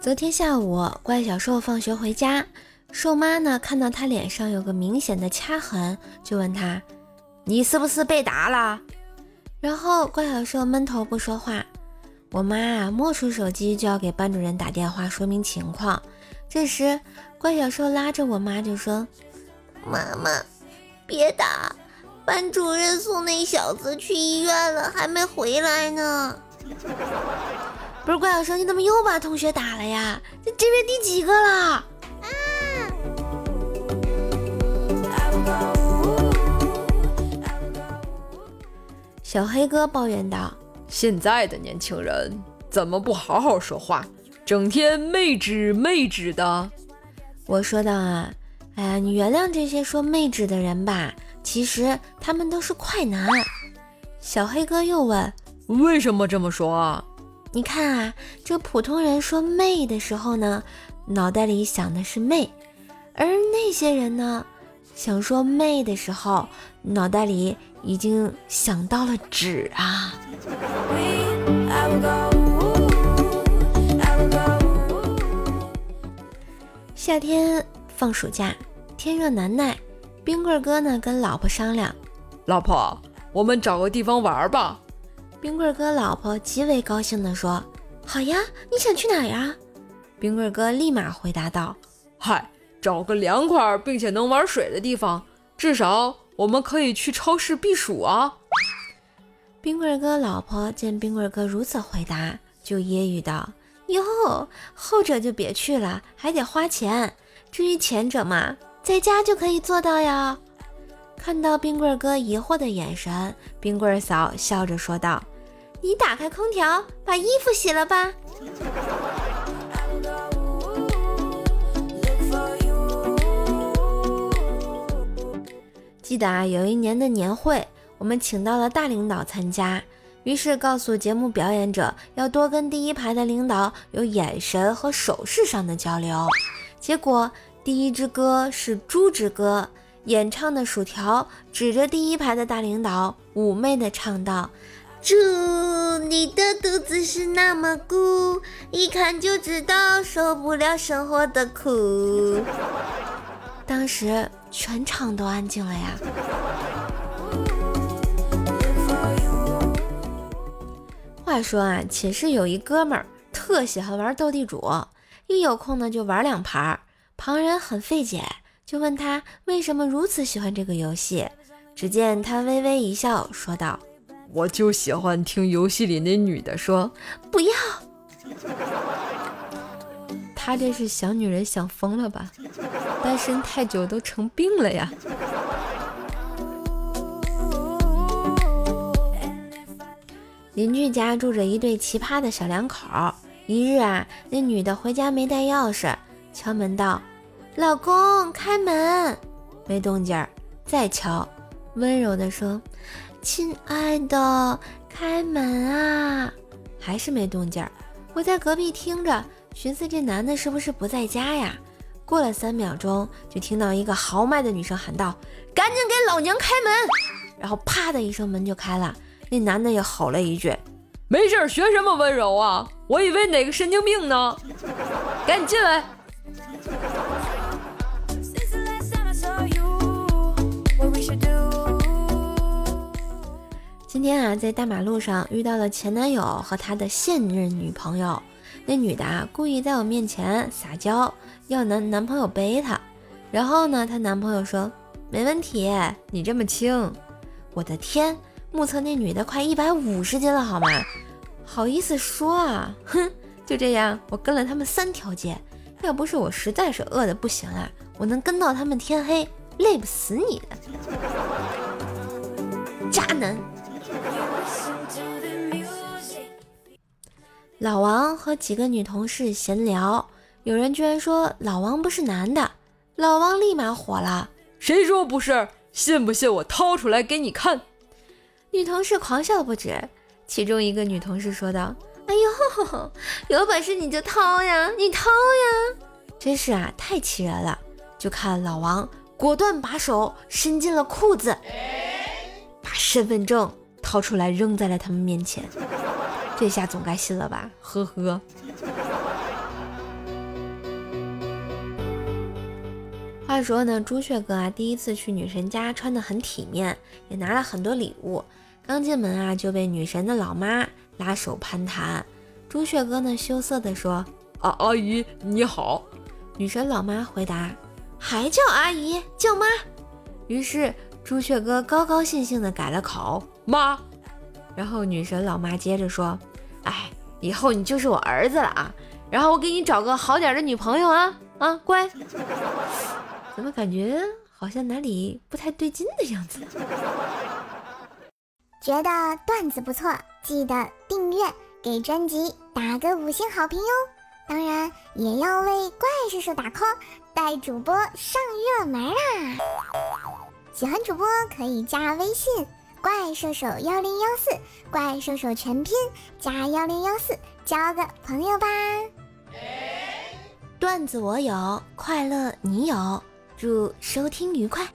昨天下午，怪小兽放学回家，兽妈呢看到他脸上有个明显的掐痕，就问他：“你是不是被打了？”然后怪小兽闷头不说话。我妈啊摸出手机就要给班主任打电话说明情况。这时，怪小兽拉着我妈就说：“妈妈，别打，班主任送那小子去医院了，还没回来呢。”不是怪小生，你怎么又把同学打了呀？这这边第几个了？啊！小黑哥抱怨道：“现在的年轻人怎么不好好说话，整天妹纸妹纸的？”我说道：“啊，哎呀，你原谅这些说妹纸的人吧，其实他们都是快男。”小黑哥又问：“为什么这么说啊？”你看啊，这普通人说妹的时候呢，脑袋里想的是妹；而那些人呢，想说妹的时候，脑袋里已经想到了纸啊。夏天放暑假，天热难耐，冰棍哥呢跟老婆商量：“老婆，我们找个地方玩吧。”冰棍哥老婆极为高兴地说：“好呀，你想去哪儿呀？”冰棍哥立马回答道：“嗨，找个凉快并且能玩水的地方，至少我们可以去超市避暑啊。”冰棍哥老婆见冰棍哥如此回答，就揶揄道：“哟，后者就别去了，还得花钱。至于前者嘛，在家就可以做到呀。”看到冰棍哥疑惑的眼神，冰棍嫂笑着说道。你打开空调，把衣服洗了吧。记得啊，有一年的年会，我们请到了大领导参加，于是告诉节目表演者要多跟第一排的领导有眼神和手势上的交流。结果第一支歌是《猪之歌》，演唱的薯条指着第一排的大领导，妩媚的唱道。猪，你的肚子是那么鼓，一看就知道受不了生活的苦。当时全场都安静了呀。话说啊，寝室有一哥们儿特喜欢玩斗地主，一有空呢就玩两盘儿。旁人很费解，就问他为什么如此喜欢这个游戏。只见他微微一笑，说道。我就喜欢听游戏里那女的说不要，他这是小女人想疯了吧？单身太久都成病了呀！邻居家住着一对奇葩的小两口。一日啊，那女的回家没带钥匙，敲门道：“老公，开门。”没动静儿，再敲，温柔的说。亲爱的，开门啊！还是没动静儿。我在隔壁听着，寻思这男的是不是不在家呀？过了三秒钟，就听到一个豪迈的女生喊道：“赶紧给老娘开门！”然后啪的一声，门就开了。那男的也吼了一句：“没事，学什么温柔啊？我以为哪个神经病呢？赶紧进来！”今天啊，在大马路上遇到了前男友和他的现任女朋友。那女的啊，故意在我面前撒娇，要男男朋友背她。然后呢，她男朋友说没问题，你这么轻。我的天，目测那女的快一百五十斤了，好吗？好意思说啊？哼，就这样，我跟了他们三条街。要不是我实在是饿的不行了，我能跟到他们天黑，累不死你的，渣男。老王和几个女同事闲聊，有人居然说老王不是男的，老王立马火了：“谁说不是？信不信我掏出来给你看？”女同事狂笑不止，其中一个女同事说道：“哎呦，有本事你就掏呀，你掏呀！真是啊，太气人了！”就看老王果断把手伸进了裤子，把身份证掏出来扔在了他们面前。这下总该信了吧？呵呵。话说呢，朱雀哥啊，第一次去女神家，穿得很体面，也拿了很多礼物。刚进门啊，就被女神的老妈拉手攀谈。朱雀哥呢，羞涩地说：“啊，阿姨你好。”女神老妈回答：“还叫阿姨，叫妈。”于是朱雀哥高高兴兴地改了口：“妈。”然后女神老妈接着说：“哎，以后你就是我儿子了啊！然后我给你找个好点的女朋友啊啊，乖。”怎么感觉好像哪里不太对劲的样子？觉得段子不错，记得订阅，给专辑打个五星好评哟！当然也要为怪叔叔打 call，带主播上热门啊！喜欢主播可以加微信怪兽手幺零幺四，怪兽手全拼加幺零幺四，交个朋友吧！段子我有，快乐你有。祝收听愉快。